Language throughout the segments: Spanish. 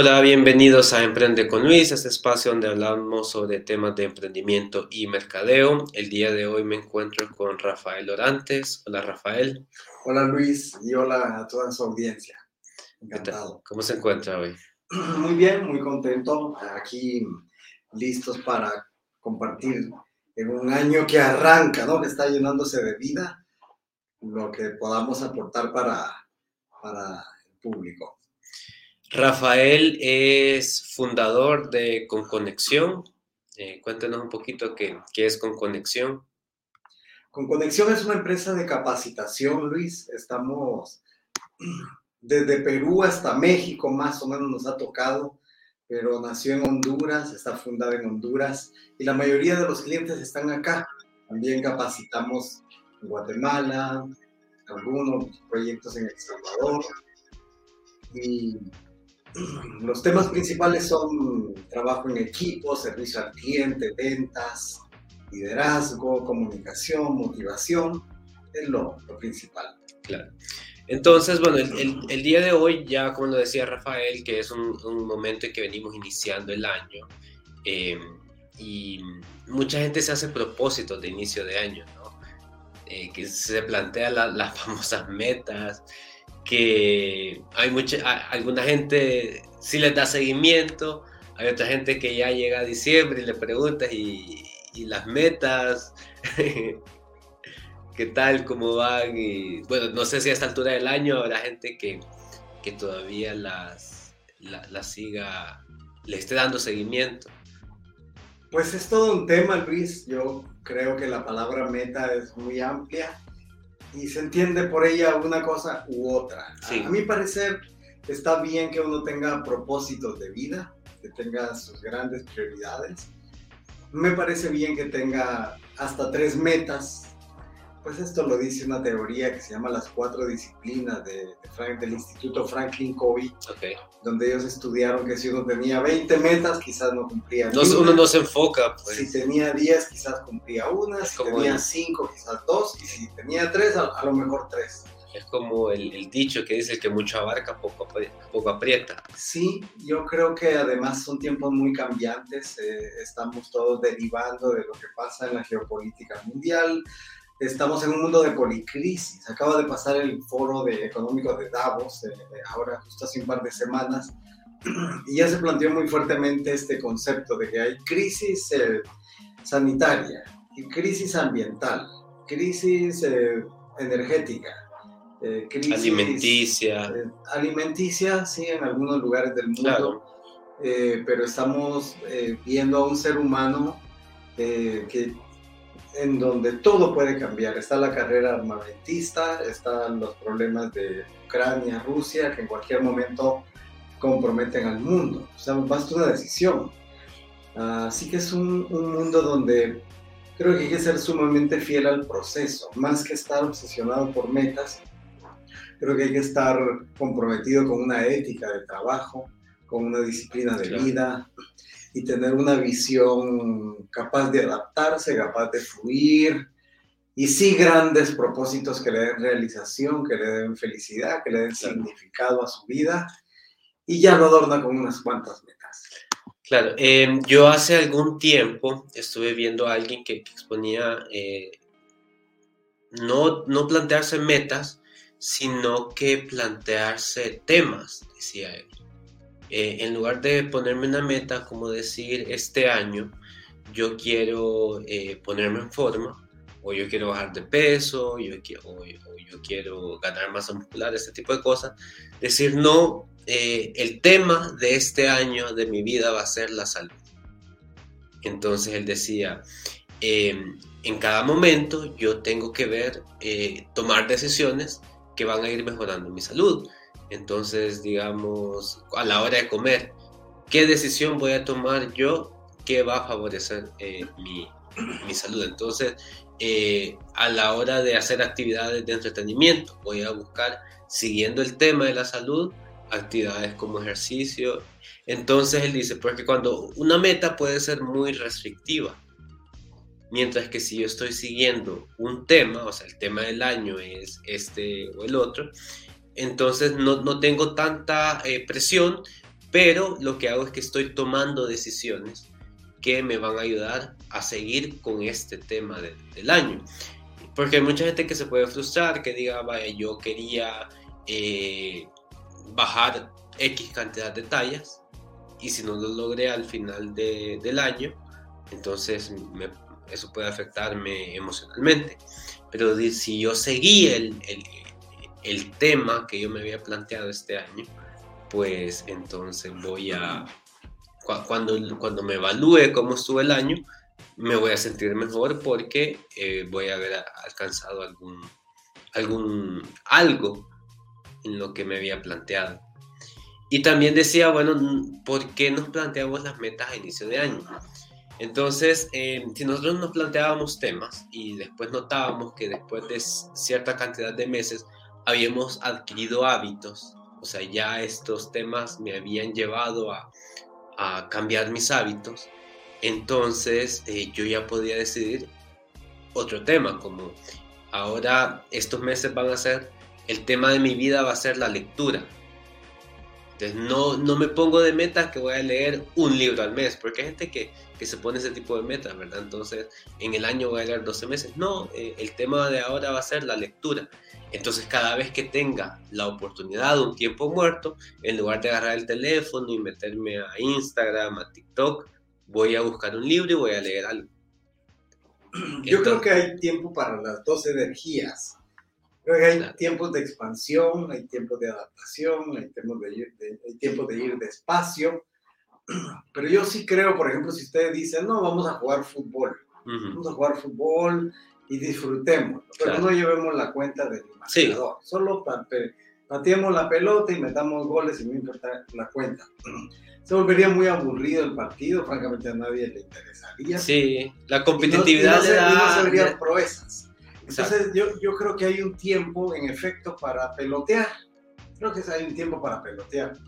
Hola, bienvenidos a Emprende con Luis, este espacio donde hablamos sobre temas de emprendimiento y mercadeo. El día de hoy me encuentro con Rafael Orantes. Hola, Rafael. Hola, Luis, y hola a toda su audiencia. Encantado. ¿Cómo se encuentra hoy? Muy bien, muy contento. Aquí listos para compartir en un año que arranca, ¿no? Que está llenándose de vida, lo que podamos aportar para, para el público. Rafael es fundador de Conconexión. Eh, cuéntanos un poquito qué, es Conconexión. Conconexión es una empresa de capacitación, Luis. Estamos desde Perú hasta México, más o menos nos ha tocado, pero nació en Honduras, está fundada en Honduras y la mayoría de los clientes están acá. También capacitamos en Guatemala, algunos proyectos en El Salvador y los temas principales son trabajo en equipo, servicio al cliente, ventas, liderazgo, comunicación, motivación. Es lo, principal. Claro. Entonces, bueno, el, día de hoy, ya como lo decía Rafael, que es un, momento en que venimos iniciando el año, em, y mucha gente se hace propósitos de inicio de año, ¿no? Eh, que se plantea las famosas metas, que hay mucha, alguna gente sí les da seguimiento, hay otra gente que ya llega a diciembre y le preguntas y, las metas, qué tal, cómo van, y bueno, no sé si a esta altura del año habrá gente que, que todavía las, las siga, le esté dando seguimiento. Pues es todo un tema, Luis. Yo creo que la palabra meta es muy amplia y se entiende por ella una cosa u otra. A, mi parecer está bien que uno tenga propósitos de vida, que tenga sus grandes prioridades. Me parece bien que tenga hasta tres metas pues esto lo dice una teoría que se llama las cuatro disciplinas de, del Instituto Franklin Covey, donde ellos estudiaron que si uno tenía 20 metas, quizás no cumplía no, Uno no se enfoca. Pues. Si tenía 10, quizás cumplía una, si tenía 5, quizás dos, y si tenía 3, a, lo mejor 3. Es como el, dicho que dice que mucho abarca, poco, poco aprieta. Sí, yo creo que además son tiempos muy cambiantes, eh, estamos todos derivando de lo que pasa en la geopolítica mundial, estamos en un mundo de policrisis. Acaba de pasar el foro de, económico de Davos, eh, ahora justo hace un par de semanas, y ya se planteó muy fuertemente este concepto de que hay crisis eh, sanitaria, crisis ambiental, crisis eh, energética, crisis alimenticia. alimenticia, sí, en algunos lugares del mundo, pero estamos viendo a un ser humano que en donde todo puede cambiar. Está la carrera armamentista, están los problemas de Ucrania, Rusia, que en cualquier momento comprometen al mundo. O sea, basta una decisión. Así que es un, un, mundo donde creo que hay que ser sumamente fiel al proceso, más que estar obsesionado por metas. Creo que hay que estar comprometido con una ética de trabajo, con una disciplina de vida, y tener una visión capaz de adaptarse, capaz de fluir, y sí grandes propósitos que le den realización, que le den felicidad, que le den significado a su vida, y ya lo adorna con unas cuantas metas. Claro, em, yo hace algún tiempo estuve viendo a alguien que, exponía eh, no, no plantearse metas, sino que plantearse temas, decía él. Eh, en lugar de ponerme una meta como decir este año yo quiero eh, ponerme en forma o yo quiero bajar de peso yo o, yo quiero ganar masa muscular, este tipo de cosas, decir no, eh, el tema de este año de mi vida va a ser la salud. Entonces él decía, em, en cada momento yo tengo que ver, tomar decisiones que van a ir mejorando mi salud. Entonces, digamos, a la hora de comer, ¿qué decisión voy a tomar yo que va a favorecer eh, mi, salud? Entonces, eh, a la hora de hacer actividades de entretenimiento, voy a buscar, siguiendo el tema de la salud, actividades como ejercicio. Entonces, él dice, porque cuando una meta puede ser muy restrictiva, Mientras que si yo estoy siguiendo un tema, o sea, el tema del año es este o el otro, entonces no, no tengo tanta eh, presión pero lo que hago es que estoy tomando decisiones que me van a ayudar a seguir con este tema del año. Porque hay mucha gente que se puede frustrar, que diga, vaya, yo quería eh, bajar X cantidad de tallas y si no lo logré al final del año, entonces eso puede afectarme emocionalmente. Pero si yo seguí el, el tema que yo me había planteado este año, pues entonces voy a, cuando, cuando me evalúe cómo estuvo el año, me voy a sentir mejor porque eh, voy a haber alcanzado algún, algún, algo en lo que me había planteado. Y también decía, bueno, ¿por qué nos planteamos las metas a inicio de año? Entonces, eh, si nosotros nos planteábamos temas y después notábamos que después de cierta cantidad de meses habíamos adquirido hábitos, o sea, ya estos temas me habían llevado a, cambiar mis hábitos, entonces eh, yo ya podía decidir otro tema, como ahora estos meses van a ser, el tema de mi vida va a ser la lectura. Entonces no, no me pongo de meta que voy a leer un libro al mes, porque hay gente que, que se pone ese tipo de metas, ¿verdad? Entonces en el año voy a leer 12 meses. No, eh, el tema de ahora va a ser la lectura. Entonces cada vez que tenga la oportunidad de un tiempo muerto, en lugar de agarrar el teléfono y meterme a Instagram, a TikTok, voy a buscar un libro y voy a leer algo. Yo creo que hay tiempo para las dos energías. Creo que hay tiempos de expansión, hay tiempos de adaptación, hay tiempos de, ir, hay tiempos de ir despacio. Pero yo sí creo, por ejemplo, si ustedes dicen, no, vamos a jugar fútbol, vamos a jugar fútbol, y disfrutemos, pero no llevemos la cuenta del marcador. Solo pateemos la pelota y metamos goles y no importa la cuenta. Se volvería muy aburrido el partido, francamente a nadie le interesaría. Sí, la competitividad y no, se, verían proezas. Entonces yo, yo creo que hay un tiempo, en efecto, para pelotear. Creo que hay un tiempo para pelotear.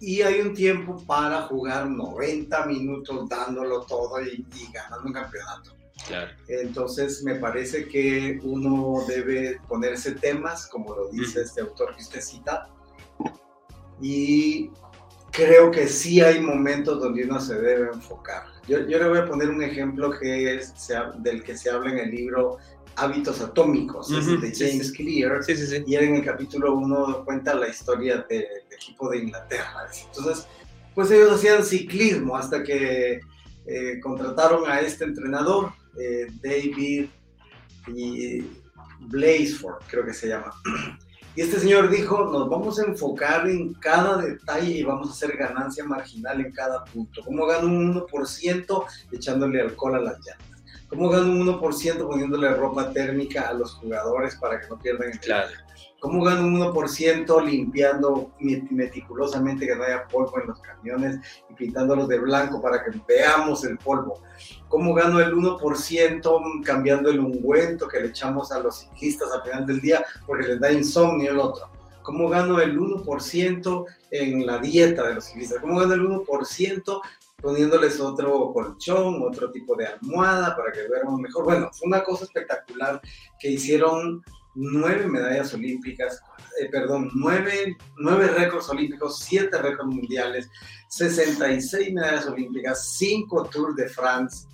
Y hay un tiempo para jugar 90 minutos dándolo todo y, y ganando un campeonato. Entonces me parece que uno debe ponerse temas, como lo dice este autor que usted cita, y creo que sí hay momentos donde uno se debe enfocar. Yo, yo le voy a poner un ejemplo que es, del que se habla en el libro Hábitos Atómicos, de James Clear, y él en el capítulo 1 cuenta la historia del equipo de Inglaterra. Entonces, pues ellos hacían ciclismo hasta que eh, contrataron a este entrenador eh, David Blazeford, creo que se llama. Y este señor dijo, nos vamos a enfocar en cada detalle y vamos a hacer ganancia marginal en cada punto. ¿Cómo gano un 1% echándole alcohol a las llantas? ¿Cómo gano un 1% poniéndole ropa térmica a los jugadores para que no pierdan el claro. ¿Cómo gano un 1% limpiando meticulosamente que no haya polvo en los camiones y pintándolos de blanco para que veamos el polvo? ¿Cómo gano el 1% cambiando el ungüento que le echamos a los ciclistas al final del día porque les da insomnio el otro? ¿Cómo gano el 1% en la dieta de los ciclistas? ¿Cómo gano el 1% poniéndoles otro colchón, otro tipo de almohada para que duerman mejor? Bueno, fue una cosa espectacular que hicieron nueve medallas olímpicas, eh, perdón, nueve, nueve récords olímpicos, siete récords mundiales, 66 medallas olímpicas, cinco Tours de France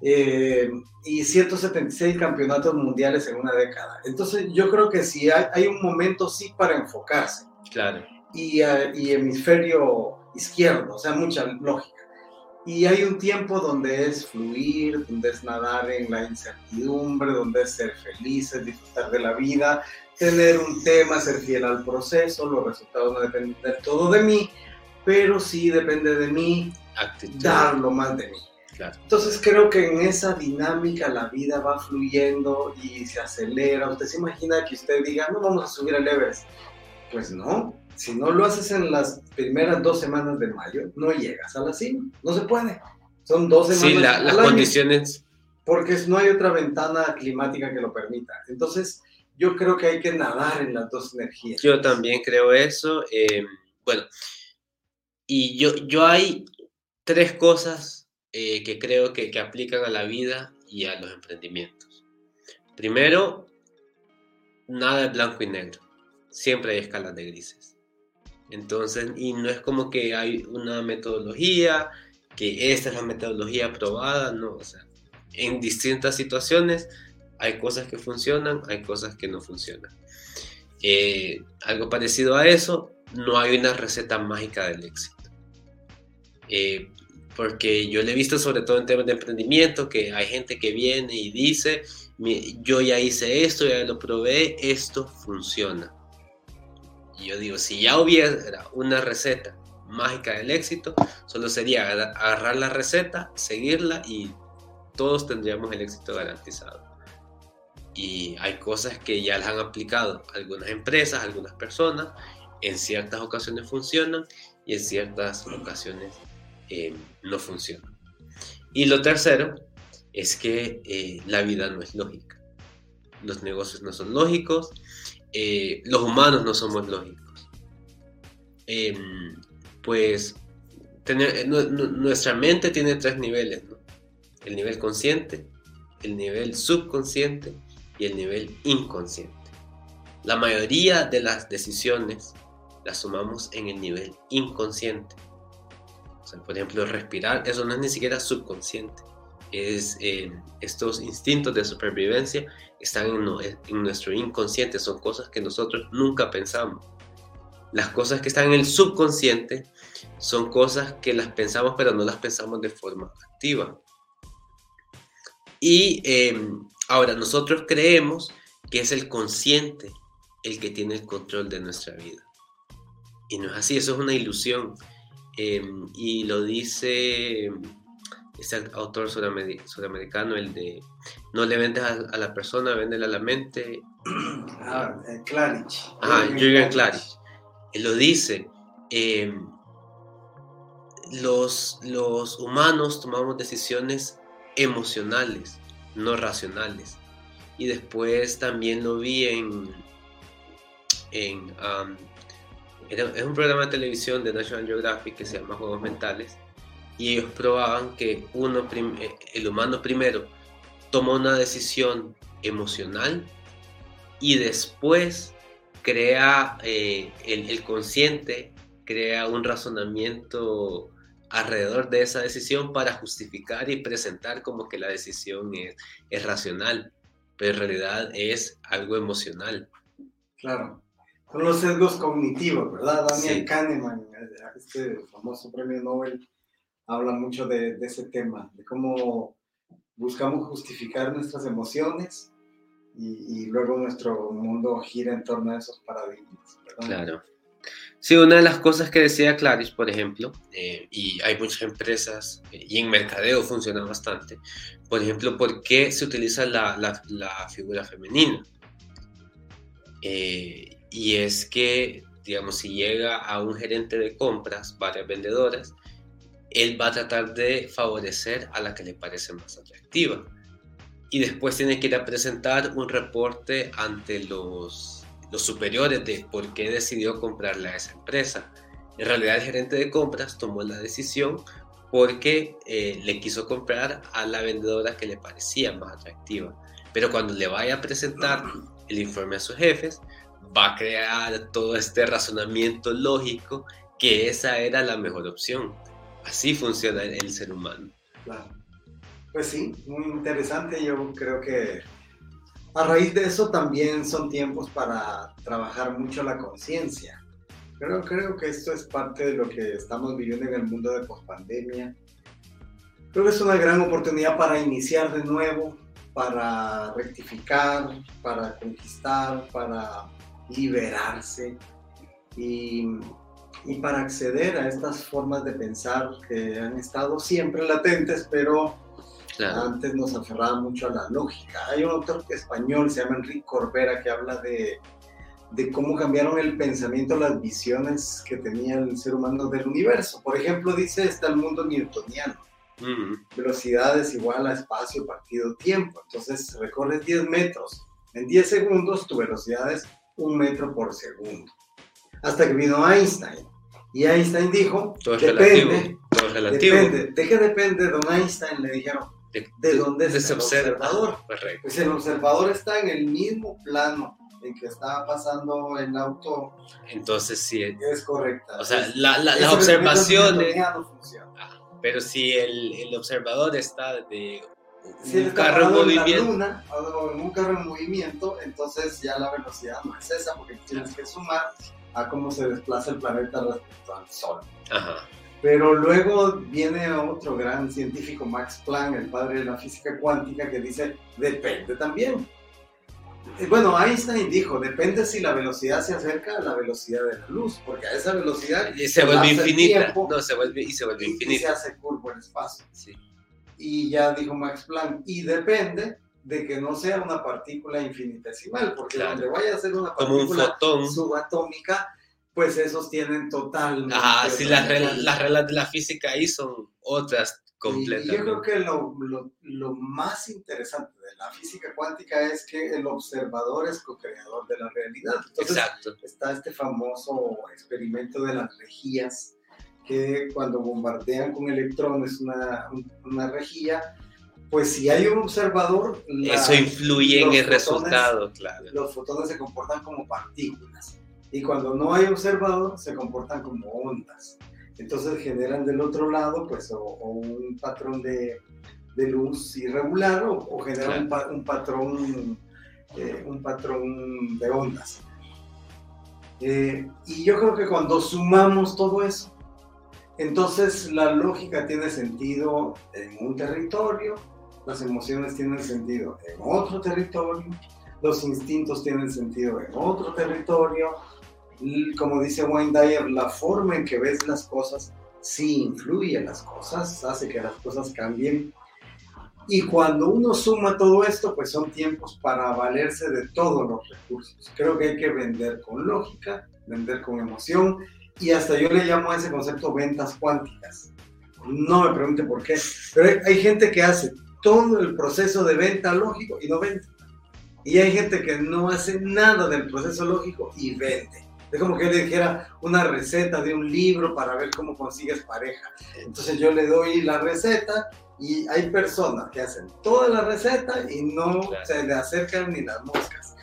eh, y 176 campeonatos mundiales en una década. Entonces yo creo que sí hay, hay un momento sí para enfocarse. Claro. Y, uh, y hemisferio izquierdo, o sea, mucha lógica. Y hay un tiempo donde es fluir, donde es nadar en la incertidumbre, donde es ser felices, disfrutar de la vida, tener un tema, ser fiel al proceso, los resultados no dependen del todo de mí, pero sí depende de mí dar lo más de mí. Entonces creo que en esa dinámica la vida va fluyendo y se acelera. Usted se imagina que usted diga, no vamos a subir al Everest. Pues no, si no lo haces en las primeras dos semanas de mayo, no llegas a la cima. No se puede. Son dos semanas. Sí, las condiciones. Porque no hay otra ventana climática que lo permita. Entonces, yo creo que hay que nadar en las dos energías. Yo también creo eso. Eh, bueno, y yo, yo hay tres cosas eh, que creo que, que aplican a la vida y a los emprendimientos. Primero, nada de blanco y negro. Siempre hay escalas de grises. Entonces, y no es como que hay una metodología, que esta es la metodología aprobada, no, o sea, en distintas situaciones hay cosas que funcionan, hay cosas que no funcionan. Eh, algo parecido a eso, no hay una receta mágica del éxito. Eh, porque yo le he visto sobre todo en temas de emprendimiento que hay gente que viene y dice, yo ya hice esto, ya lo probé, esto funciona. Y yo digo, si ya hubiera una receta mágica del éxito, solo sería agarrar la receta, seguirla y todos tendríamos el éxito garantizado. Y hay cosas que ya las han aplicado algunas empresas, algunas personas, en ciertas ocasiones funcionan y en ciertas ocasiones eh, no funcionan. Y lo tercero es que eh, la vida no es lógica. Los negocios no son lógicos, eh, los humanos no somos lógicos. Em, pues nuestra mente tiene tres niveles, el nivel consciente, el nivel subconsciente y el nivel inconsciente. La mayoría de las decisiones las tomamos en el nivel inconsciente. por ejemplo, respirar, eso no es ni siquiera subconsciente. Es, eh, estos instintos de supervivencia están en, en nuestro inconsciente, son cosas que nosotros nunca pensamos. Las cosas que están en el subconsciente son cosas que las pensamos, pero no las pensamos de forma activa. Y em, ahora nosotros creemos que es el consciente el que tiene el control de nuestra vida. Y no es así, eso es una ilusión. Em, y lo dice este autor sudamericano, el de no le vendes a, la persona, véndela a la mente. Ah, eh, Klarich. Ah, Jürgen Klarich. Él lo dice. Em, los, los humanos tomamos decisiones emocionales, no racionales. Y después también lo vi en, en es un programa de televisión de National Geographic que se llama Juegos Mentales. Y ellos probaban que uno, eh, el humano primero toma una decisión emocional y después crea eh, el, el, consciente, crea un razonamiento alrededor de esa decisión para justificar y presentar como que la decisión es, es racional, pero en realidad es algo emocional. Claro. Son los sesgos cognitivos, ¿verdad? Daniel Kahneman, este famoso premio Nobel, habla mucho de, de, ese tema, de cómo buscamos justificar nuestras emociones y, y, luego nuestro mundo gira en torno a esos paradigmas. ¿verdad? Claro. Sí, una de las cosas que decía Clarice, por ejemplo, eh, y hay muchas empresas, eh, y en mercadeo funciona bastante, por ejemplo, ¿por qué se utiliza la, la, la figura femenina? Eh, y es que, digamos, si llega a un gerente de compras, varias vendedoras, él va a tratar de favorecer a la que le parece más atractiva. Y después tiene que ir a presentar un reporte ante los los superiores de por qué decidió comprarle a esa empresa. En realidad el gerente de compras tomó la decisión porque eh, le quiso comprar a la vendedora que le parecía más atractiva. Pero cuando le vaya a presentar el informe a sus jefes, va a crear todo este razonamiento lógico que esa era la mejor opción. Así funciona el, ser humano. Claro. Pues sí, muy interesante. Yo creo que a raíz de eso también son tiempos para trabajar mucho la conciencia. Pero creo que esto es parte de lo que estamos viviendo en el mundo de pospandemia. Creo que es una gran oportunidad para iniciar de nuevo, para rectificar, para conquistar, para liberarse y, y para acceder a estas formas de pensar que han estado siempre latentes, pero antes nos aferraba mucho a la lógica. Hay un autor español, se llama Enrique Corbera, que habla de, de cómo cambiaron el pensamiento, las visiones que tenía el ser humano del universo. Por ejemplo, dice, está el mundo newtoniano. Velocidad es igual a espacio partido tiempo. Entonces recorres 10 metros. En 10 segundos tu velocidad es un metro por segundo. Hasta que vino Einstein. Y Einstein dijo, todo es depende, relativo, todo es relativo. Depende. ¿De qué depende? Don Einstein le dijeron, de, dónde es el observador. Correcto. Pues el observador está en el mismo plano en que estaba pasando el auto. Entonces sí. Es correcta. O sea, la, las observaciones... pero si el, el, observador está de un carro en movimiento. o en un carro en movimiento, entonces ya la velocidad no es esa, porque tienes que sumar a cómo se desplaza el planeta respecto al Sol. Ajá. Pero luego viene otro gran científico, Max Planck, el padre de la física cuántica, que dice, depende también. Bueno, Einstein dijo, depende si la velocidad se acerca a la velocidad de la luz, porque a esa velocidad... Y se vuelve infinita. no, se vuelve, y se vuelve infinita. Y se hace curvo el espacio. Sí. Y ya dijo Max Planck, y depende de que no sea una partícula infinitesimal, porque donde vaya a ser una partícula subatómica, pues esos tienen total... Ah, sí, las reglas, de la física ahí son otras completamente. Y yo creo que lo, lo, lo, más interesante de la física cuántica es que el observador es co-creador de la realidad. Entonces, Exacto. está este famoso experimento de las rejías, que cuando bombardean con electrones una, una rejilla, pues si hay un observador... Eso influye en el resultado, claro. Los fotones se comportan como partículas y cuando no hay observador se comportan como ondas. Entonces generan del otro lado pues o, un patrón de, de, luz irregular o, generan un, patrón eh, un patrón de ondas. Eh, y yo creo que cuando sumamos todo eso, entonces la lógica tiene sentido en un territorio, las emociones tienen sentido en otro territorio, los instintos tienen sentido en otro territorio, como dice Wayne Dyer, la forma en que ves las cosas sí influye en las cosas, hace que las cosas cambien. Y cuando uno suma todo esto, pues son tiempos para valerse de todos los recursos. Creo que hay que vender con lógica, vender con emoción, y hasta yo le llamo a ese concepto ventas cuánticas. No me pregunte por qué, pero hay, gente que hace todo el proceso de venta lógico y no vende. Y hay gente que no hace nada del proceso lógico y vende. Es como que yo le dijera una receta de un libro para ver cómo consigues pareja. Entonces yo le doy la receta y hay personas que hacen toda la receta y no se le acercan ni las moscas.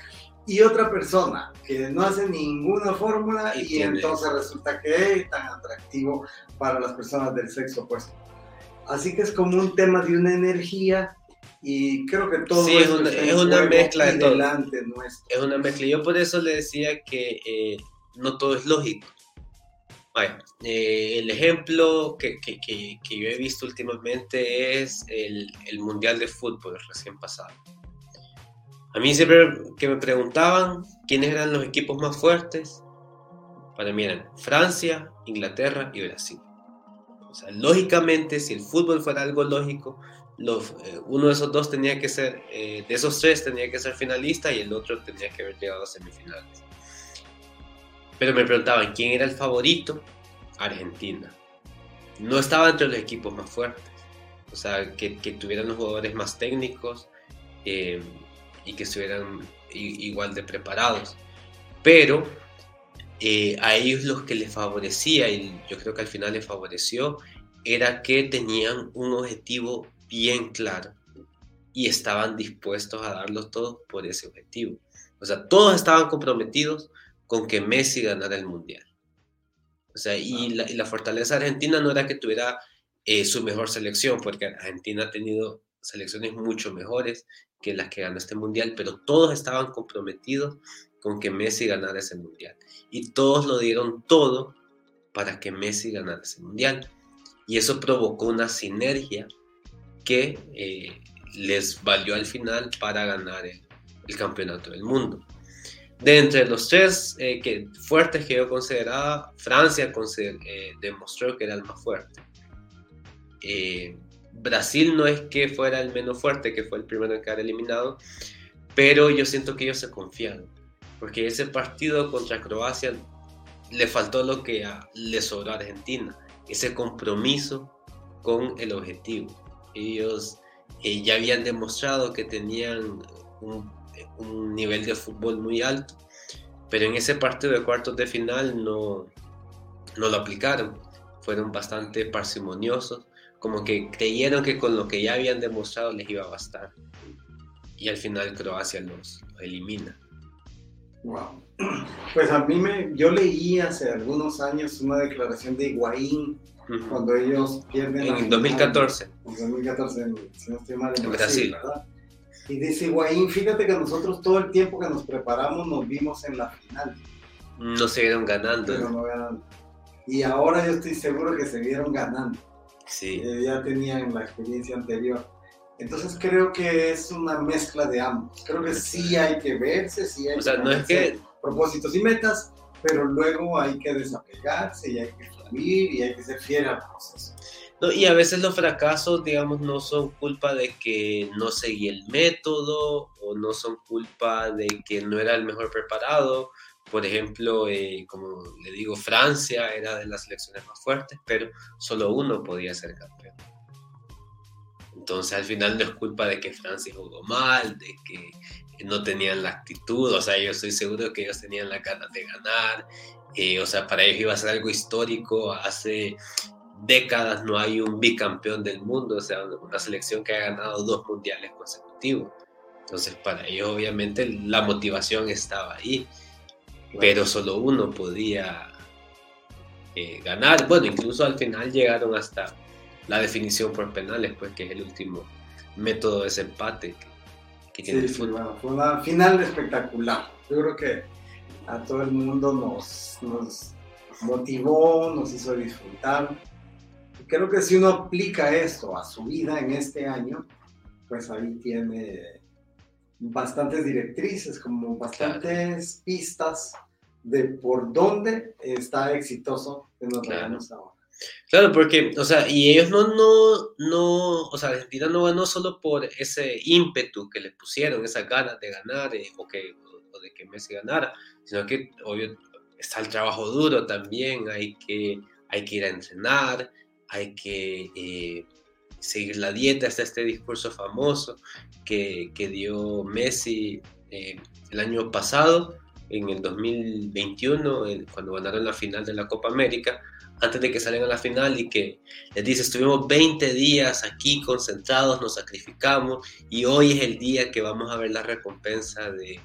Y otra persona que no hace ninguna fórmula y, entonces resulta que es tan atractivo para las personas del sexo opuesto. Así que es como un tema de una energía y creo que todo sí, es una, es una mezcla de todo. Nuestro. Es una mezcla. Yo por eso le decía que eh, no todo es lógico. Eh, el ejemplo que, que, que, yo he visto últimamente es el, el, Mundial de Fútbol recién pasado. A mí siempre que me preguntaban quiénes eran los equipos más fuertes, para mí eran Francia, Inglaterra y Brasil. Sea, lógicamente, si el fútbol fuera algo lógico, eh, uno de esos dos tenía que ser, eh, de esos tres tenía que ser finalista y el otro tenía que haber llegado a semifinales. Pero me preguntaban quién era el favorito. Argentina. No estaba entre los equipos más fuertes. O sea, que, tuvieran los jugadores más técnicos eh, y que estuvieran igual de preparados. Pero eh, a ellos los que les favorecía, y yo creo que al final les favoreció, era que tenían un objetivo bien claro y estaban dispuestos a darlo todo por ese objetivo. O sea, todos estaban comprometidos con que Messi ganara el Mundial. O sea, y, la, fortaleza argentina no era que tuviera eh, su mejor selección, porque Argentina ha tenido selecciones mucho mejores que las que ganó este Mundial, pero todos estaban comprometidos con que Messi ganara ese Mundial. Y todos lo dieron todo para que Messi ganara ese Mundial. Y eso provocó una sinergia que eh, les valió al final para ganar el campeonato del mundo. De entre los tres eh, que, fuertes que yo consideraba, Francia eh, demostró que era el más fuerte. Brasil no es que fuera el menos fuerte, que fue el primero en quedar eliminado, pero yo siento que ellos se confiaron, porque ese partido contra Croacia le faltó lo que le sobró a Argentina, ese compromiso con el objetivo. Ellos ya habían demostrado que tenían un un nivel de fútbol muy alto, pero en ese partido de cuartos de final no, no lo aplicaron, fueron bastante parsimoniosos, como que creyeron que con lo que ya habían demostrado les iba a bastar. Y al final Croacia los, elimina. Wow. Pues a mí me, yo leí hace algunos años una declaración de Higuaín cuando ellos pierden. En 2014. En 2014, si no estoy mal, en, Brasil, ¿verdad? Y dice Higuaín, fíjate que nosotros todo el tiempo que nos preparamos nos vimos en la final. No se vieron ganando. Pero no ganando. Y ahora yo estoy seguro que se vieron ganando. Sí. Eh, ya tenían la experiencia anterior. Entonces creo que es una mezcla de ambos. Creo que sí hay que verse, sí hay o sea, que no es que propósitos y metas, pero luego hay que desapegarse y hay que fluir y hay que ser fiel al proceso. No, y a veces los fracasos, digamos, no son culpa de que no seguí el método o no son culpa de que no era el mejor preparado. Por ejemplo, eh, como le digo, Francia era de las selecciones más fuertes, pero solo uno podía ser campeón. Entonces al final no es culpa de que Francia jugó mal, de que no tenían la actitud, o sea, yo estoy seguro que ellos tenían la ganas de ganar, eh, o sea, para ellos iba a ser algo histórico, hace décadas no hay un bicampeón del mundo, o sea, una selección que ha ganado dos mundiales consecutivos. Entonces, para ellos obviamente la motivación estaba ahí, pero solo uno podía eh, ganar. Bueno, incluso al final llegaron hasta la definición por penales, pues que es el último método de desempate sí, fue una final espectacular. Yo creo que a todo el mundo nos, nos motivó, nos hizo disfrutar. Y creo que si uno aplica esto a su vida en este año, pues ahí tiene bastantes directrices, como bastantes pistas de por dónde está exitoso en los claro. ahora. Claro, porque, o sea, y ellos no, no, no, o sea, Argentina no ganó solo por ese ímpetu que le pusieron, esas ganas de ganar eh, o, que, o de que Messi ganara, sino que, obvio, está el trabajo duro también, hay que, hay que ir a entrenar, hay que eh, seguir la dieta, está este discurso famoso que, que dio Messi eh, el año pasado, en el 2021, cuando ganaron la final de la Copa América, antes de que salgan a la final y que les dice, estuvimos 20 días aquí concentrados, nos sacrificamos y hoy es el día que vamos a ver la recompensa de,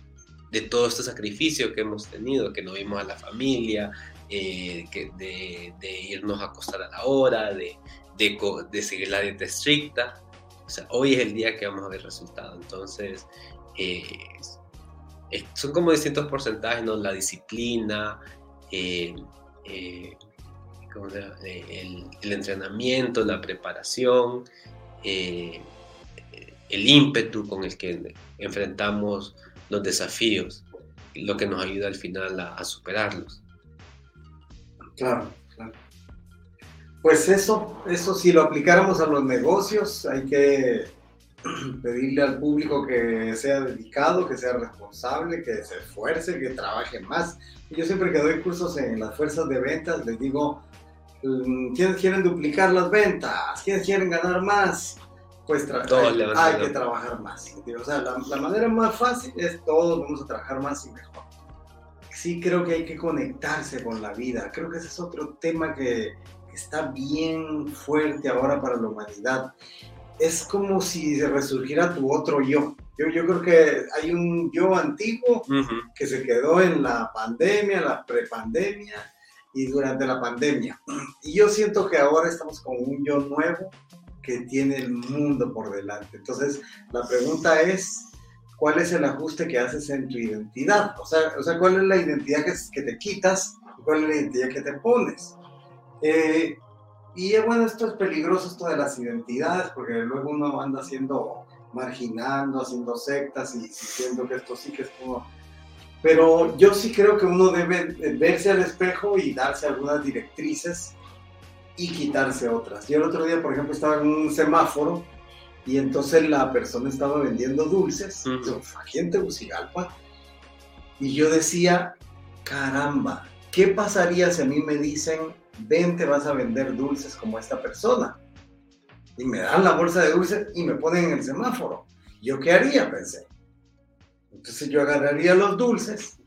de todo este sacrificio que hemos tenido, que no vimos a la familia, eh, que de, de, irnos a acostar a la hora, de, de, de, seguir la dieta estricta. O sea, hoy es el día que vamos a ver resultado. Entonces, eh, son como distintos porcentajes, ¿no? La disciplina, eh, el, entrenamiento, la preparación, eh, el ímpetu con el que enfrentamos los desafíos, lo que nos ayuda al final a, superarlos. Claro, claro. Pues eso, eso si lo aplicáramos a los negocios, hay que pedirle al público que sea dedicado, que sea responsable, que se esfuerce, que trabaje más. Yo siempre que doy cursos en las fuerzas de ventas, les digo, Mm, ¿Quiénes quieren duplicar las ventas? ¿Quiénes quieren ganar más? Pues hay, que trabajar más. O sea, la, manera más fácil es todos vamos a trabajar más y mejor. Sí creo que hay que conectarse con la vida. Creo que ese es otro tema que, está bien fuerte ahora para la humanidad. Es como si se resurgiera tu otro yo. Yo, yo creo que hay un yo antiguo que se quedó en la pandemia, la prepandemia, y durante la pandemia. Y yo siento que ahora estamos con un yo nuevo que tiene el mundo por delante. Entonces, la pregunta es, ¿cuál es el ajuste que haces en tu identidad? O sea, o sea ¿cuál es la identidad que, que te quitas y cuál es la identidad que te pones? Eh, y bueno, esto es peligroso, esto de las identidades, porque luego uno anda haciendo, marginando, haciendo sectas y diciendo que esto sí que es como pero yo sí creo que uno debe verse al espejo y darse algunas directrices y quitarse otras. Yo el otro día, por ejemplo, estaba en un semáforo y entonces la persona estaba vendiendo dulces, aquí en Tegucigalpa, y yo decía, caramba, ¿qué pasaría si a mí me dicen, ven, te vas a vender dulces como esta persona? Y me dan la bolsa de dulces y me ponen en el semáforo. ¿Yo qué haría? Pensé. Entonces yo agarraría los dulces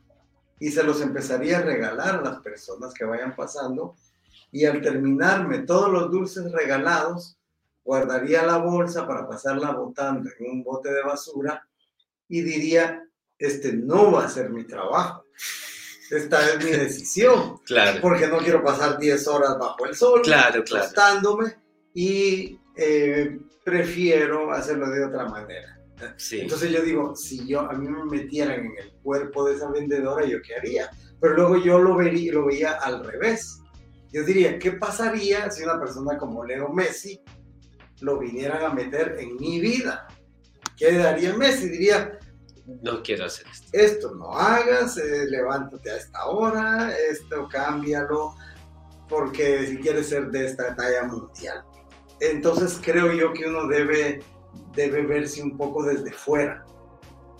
y se los empezaría a regalar a las personas que vayan pasando y al terminarme todos los dulces regalados, guardaría la bolsa para pasarla botando en un bote de basura y diría, este no va a ser mi trabajo. esta es mi decisión. claro. Porque no quiero pasar 10 horas bajo el sol, claro, claro. y eh, prefiero hacerlo de otra manera. Sí. Entonces yo digo, si yo a mí me metieran en el cuerpo de esa vendedora, ¿yo qué haría? Pero luego yo lo, vería, lo veía al revés. Yo diría, ¿qué pasaría si una persona como Leo Messi lo vinieran a meter en mi vida? ¿Qué daría Messi? Diría, no quiero hacer esto. Esto no hagas, eh, levántate a esta hora, esto cámbialo, porque si quieres ser de esta talla mundial. Entonces creo yo que uno debe, debe verse un poco desde fuera.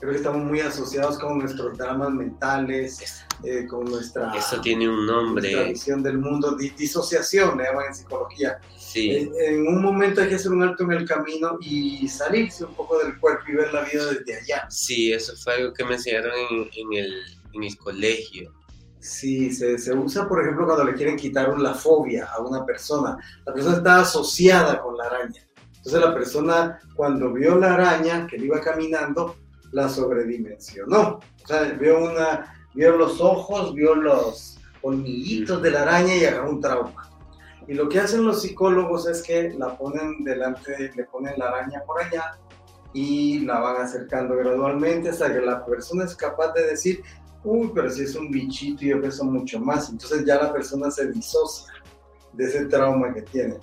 Creo que estamos muy asociados con nuestros dramas mentales, eh, con nuestra... Eso tiene un nombre. visión del mundo, disociación, le llaman en psicología en, un momento hay que hacer un alto en el camino y salirse un poco del cuerpo y ver la vida desde allá. Sí, eso fue algo que me enseñaron en, el, en el, colegio. Sí, se, se, usa, por ejemplo, cuando le quieren quitar la fobia a una persona. La persona está asociada con la araña. Entonces la persona, cuando vio la araña que le iba caminando, la sobredimensionó. O sea, vio, una, vio los ojos, vio los colmillitos de la araña y agarró un trauma. Y lo que hacen los psicólogos es que la ponen delante, le ponen la araña por allá y la van acercando gradualmente hasta que la persona es capaz de decir, uy, pero si es un bichito y yo peso mucho más. Entonces ya la persona se disocia de ese trauma que tiene.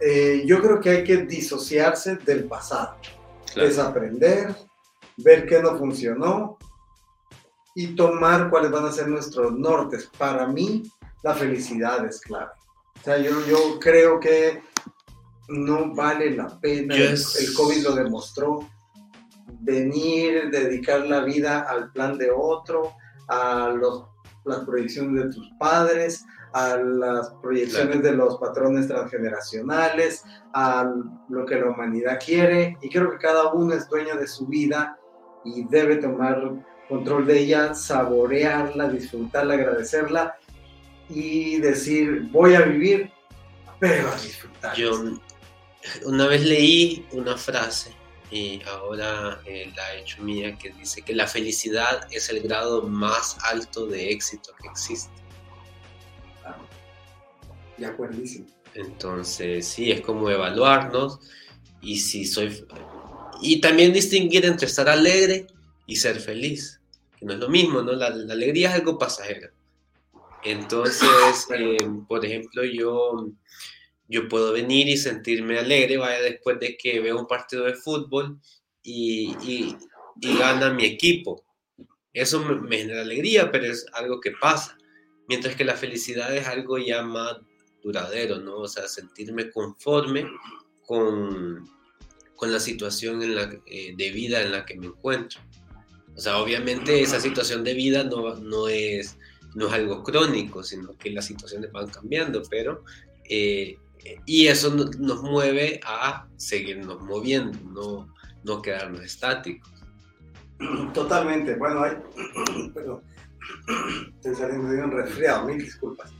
Eh, yo creo que hay que disociarse del pasado. Es aprender, ver qué no funcionó y tomar cuáles van a ser nuestros nortes. Para mí, la felicidad es clave. O sea, yo, yo creo que no vale la pena, el COVID lo demostró, venir, dedicar la vida al plan de otro, a los, las proyecciones de tus padres, a las proyecciones de los patrones transgeneracionales, a lo que la humanidad quiere. Y creo que cada uno es dueño de su vida y debe tomar control de ella, saborearla, disfrutarla, agradecerla y decir, voy a vivir, pero a disfrutar. Yo una vez leí una frase y ahora eh, la he hecho mía que dice que la felicidad es el grado más alto de éxito que existe. De acuerdísimo. Entonces, sí, es como evaluarnos y si soy... Y también distinguir entre estar alegre y ser feliz, que no es lo mismo, ¿no? La, la alegría es algo pasajero. Entonces, eh, por ejemplo, yo, yo puedo venir y sentirme alegre, vaya, después de que veo un partido de fútbol y, y, gana mi equipo. Eso me, genera alegría, pero es algo que pasa. Mientras que la felicidad es algo ya más duradero, ¿no? O sea, sentirme conforme con, con la situación eh, de vida en la que me encuentro. O sea, obviamente esa situación de vida no, no es no es algo crónico, sino que las situaciones van cambiando, pero... Eh, y eso nos mueve a seguirnos moviendo, no, no quedarnos estáticos. Totalmente. Bueno, hay... Perdón. Estoy saliendo un resfriado, mil disculpas.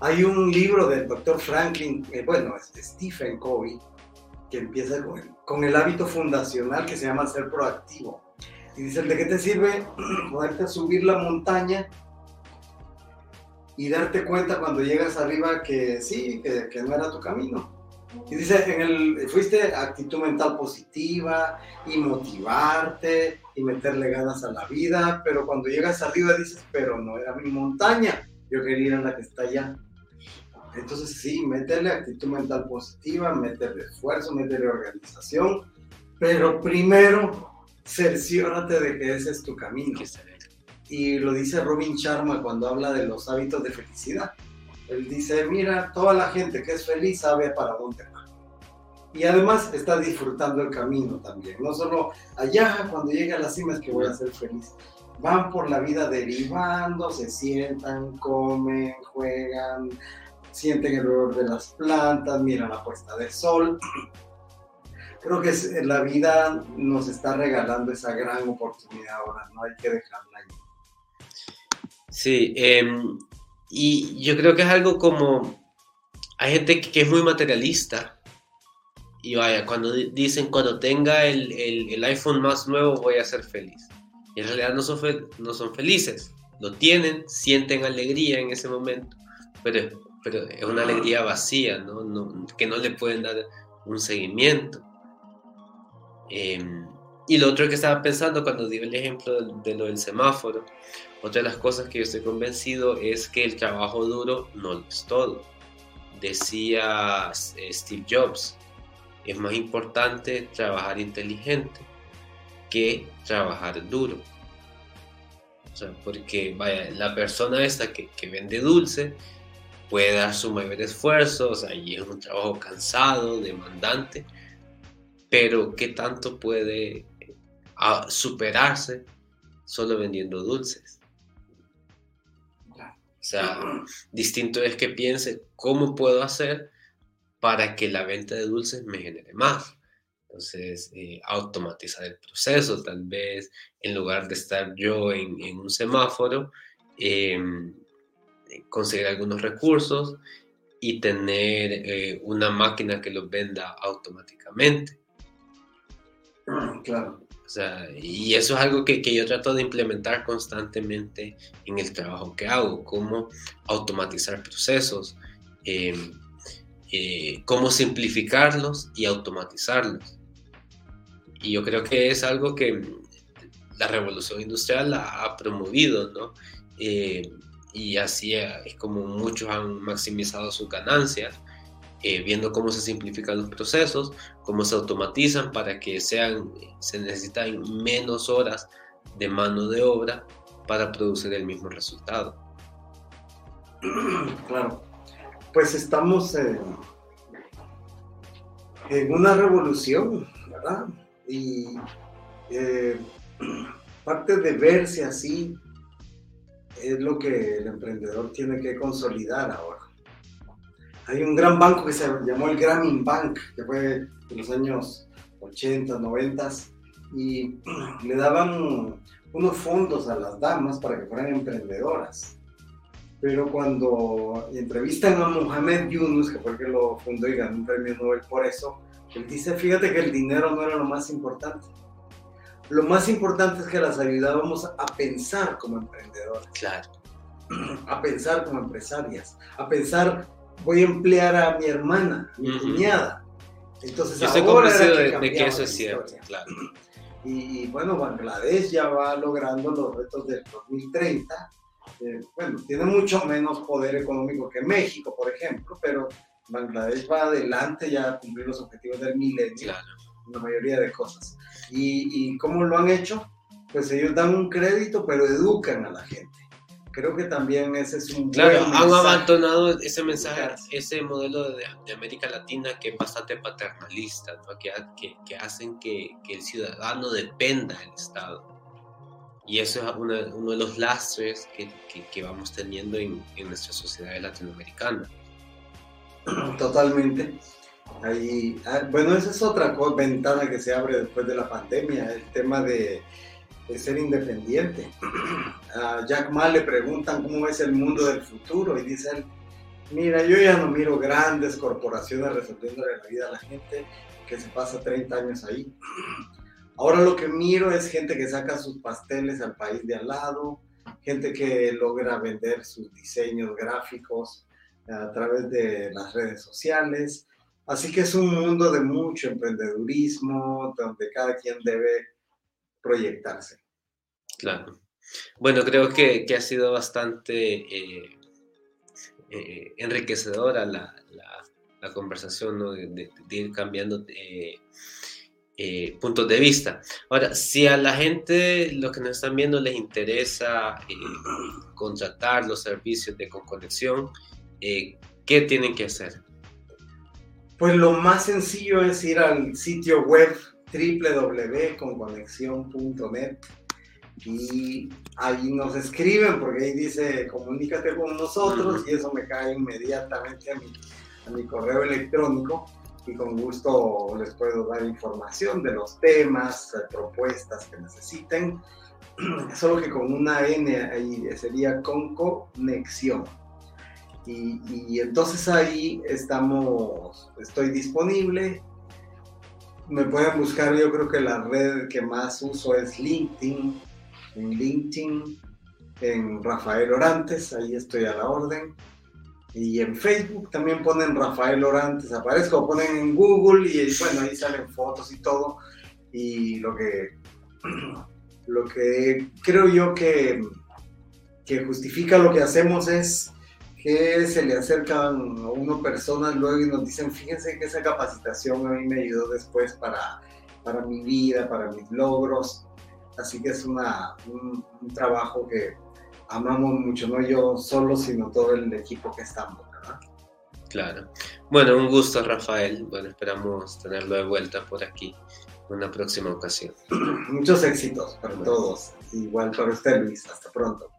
Hay un libro del doctor Franklin, eh, bueno, es de Stephen Covey, que empieza con el, con el hábito fundacional que se llama ser proactivo. Y dice, ¿de qué te sirve poderte subir la montaña y darte cuenta cuando llegas arriba que sí, que, que no era tu camino. Y dice, en el, fuiste actitud mental positiva y motivarte y meterle ganas a la vida, pero cuando llegas arriba dices, pero no era mi montaña, yo quería ir a la que está allá. Entonces sí, meterle actitud mental positiva, meterle esfuerzo, meterle organización, pero primero cerciórate de que ese es tu camino y lo dice Robin Sharma cuando habla de los hábitos de felicidad. Él dice, mira, toda la gente que es feliz sabe para dónde va. Y además está disfrutando el camino también. No solo allá, cuando llegue a la cima es que voy a ser feliz. Van por la vida derivando, se sientan, comen, juegan, sienten el olor de las plantas, miran la puesta del sol. Creo que la vida nos está regalando esa gran oportunidad ahora, no hay que dejarla ahí. Sí, em, y yo creo que es algo como, hay gente que, es muy materialista y vaya, cuando dicen cuando tenga el, el, iPhone más nuevo voy a ser feliz. Y en realidad no son, no son felices. lo tienen, sienten alegría en ese momento, pero, pero es una alegría vacía, ¿no? que no le pueden dar un seguimiento. Em, y lo otro que estaba pensando cuando di el ejemplo de, lo del semáforo, otra de las cosas que yo estoy convencido es que el trabajo duro no es todo. Decía eh, Steve Jobs, es más importante trabajar inteligente que trabajar duro. O sea, porque vaya, la persona esta que, que vende dulce puede dar su mayor esfuerzo, o sea, y es un trabajo cansado, demandante, pero ¿qué tanto puede ah, superarse solo vendiendo dulces? O sea, distinto es que piense cómo puedo hacer para que la venta de dulces me genere más. Entonces, eh, automatizar el proceso, tal vez en lugar de estar yo en, un semáforo, em, conseguir algunos recursos y tener eh, una máquina que los venda automáticamente. Claro. O sea, y eso es algo que, que, yo trato de implementar constantemente en el trabajo que hago, cómo automatizar procesos, em, eh, cómo simplificarlos y automatizarlos. Y yo creo que es algo que la revolución industrial ha promovido, ¿no? Eh, y así es como muchos han maximizado sus ganancias, eh, viendo cómo se simplifican los procesos, cómo se automatizan para que sean, se necesitan menos horas de mano de obra para producir el mismo resultado. Claro, pues estamos en, en una revolución, ¿verdad? Y eh, parte de verse así es lo que el emprendedor tiene que consolidar ahora. Hay un gran banco que se llamó el Grameen Bank, que fue en los años 80, 90, y le daban unos fondos a las damas para que fueran emprendedoras. Pero cuando entrevistan a Mohamed Yunus, que fue el que lo fundó y ganó un premio Nobel por eso, él dice, fíjate que el dinero no era lo más importante lo más importante es que las ayudábamos a pensar como emprendedores. Claro. A pensar como empresarias. A pensar, voy a emplear a mi hermana, mi cuñada. Entonces, Yo estoy convencido de, que eso es cierto, claro. Y, bueno, Bangladesh ya va logrando los retos del 2030. Eh, bueno, tiene mucho menos poder económico que México, por ejemplo, pero Bangladesh va adelante ya a cumplir los objetivos del milenio. Claro. La mayoría de cosas. ¿Y, cómo lo han hecho? Pues ellos dan un crédito, pero educan a la gente. Creo que también ese es un Claro, han abandonado ese mensaje, ese modelo de, América Latina que es bastante paternalista, que, que, hacen que, que, el ciudadano dependa del Estado. Y eso es uno, uno de los lastres que, que vamos teniendo en, en nuestra sociedad latinoamericana. Totalmente. Ahí, ah, bueno, esa es otra ventana que se abre después de la pandemia, el tema de, ser independiente. A Jack Ma le preguntan cómo es el mundo del futuro y dice él, mira, yo ya no miro grandes corporaciones resolviendo la vida a la gente que se pasa 30 años ahí. Ahora lo que miro es gente que saca sus pasteles al país de al lado, gente que logra vender sus diseños gráficos a través de las redes sociales, Así que es un mundo de mucho emprendedurismo, donde cada quien debe proyectarse. Claro. Bueno, creo que, ha sido bastante eh, eh, enriquecedora la, conversación, ¿no? de, ir cambiando eh, puntos de vista. Ahora, si a la gente, lo que nos están viendo, les interesa contratar los servicios de Conconexión, ¿qué tienen que hacer? Pues lo más sencillo es ir al sitio web www.conconexion.net y ahí nos escriben porque ahí dice comunícate con nosotros y eso me cae inmediatamente a mi, a mi correo electrónico y con gusto les puedo dar información de los temas, propuestas que necesiten. Solo que con una N ahí sería con Y, entonces ahí estamos, estoy disponible. Me pueden buscar, yo creo que la red que más uso es LinkedIn. En LinkedIn en Rafael Orantes, ahí estoy a la orden. Y en Facebook también ponen Rafael Orantes, aparezco, ponen en Google y bueno, ahí salen fotos y todo. Y lo que, lo que creo yo que, que justifica lo que hacemos es que se le acercan a uno personas luego y nos dicen, fíjense que esa capacitación a mí me ayudó después para, para mi vida, para mis logros. Así que es una, un, trabajo que amamos mucho, no yo solo, sino todo el equipo que estamos, ¿verdad? Claro. Bueno, un gusto, Rafael. Bueno, esperamos tenerlo de vuelta por aquí en una próxima ocasión. Muchos éxitos para todos. Igual para usted, Luis. Hasta pronto.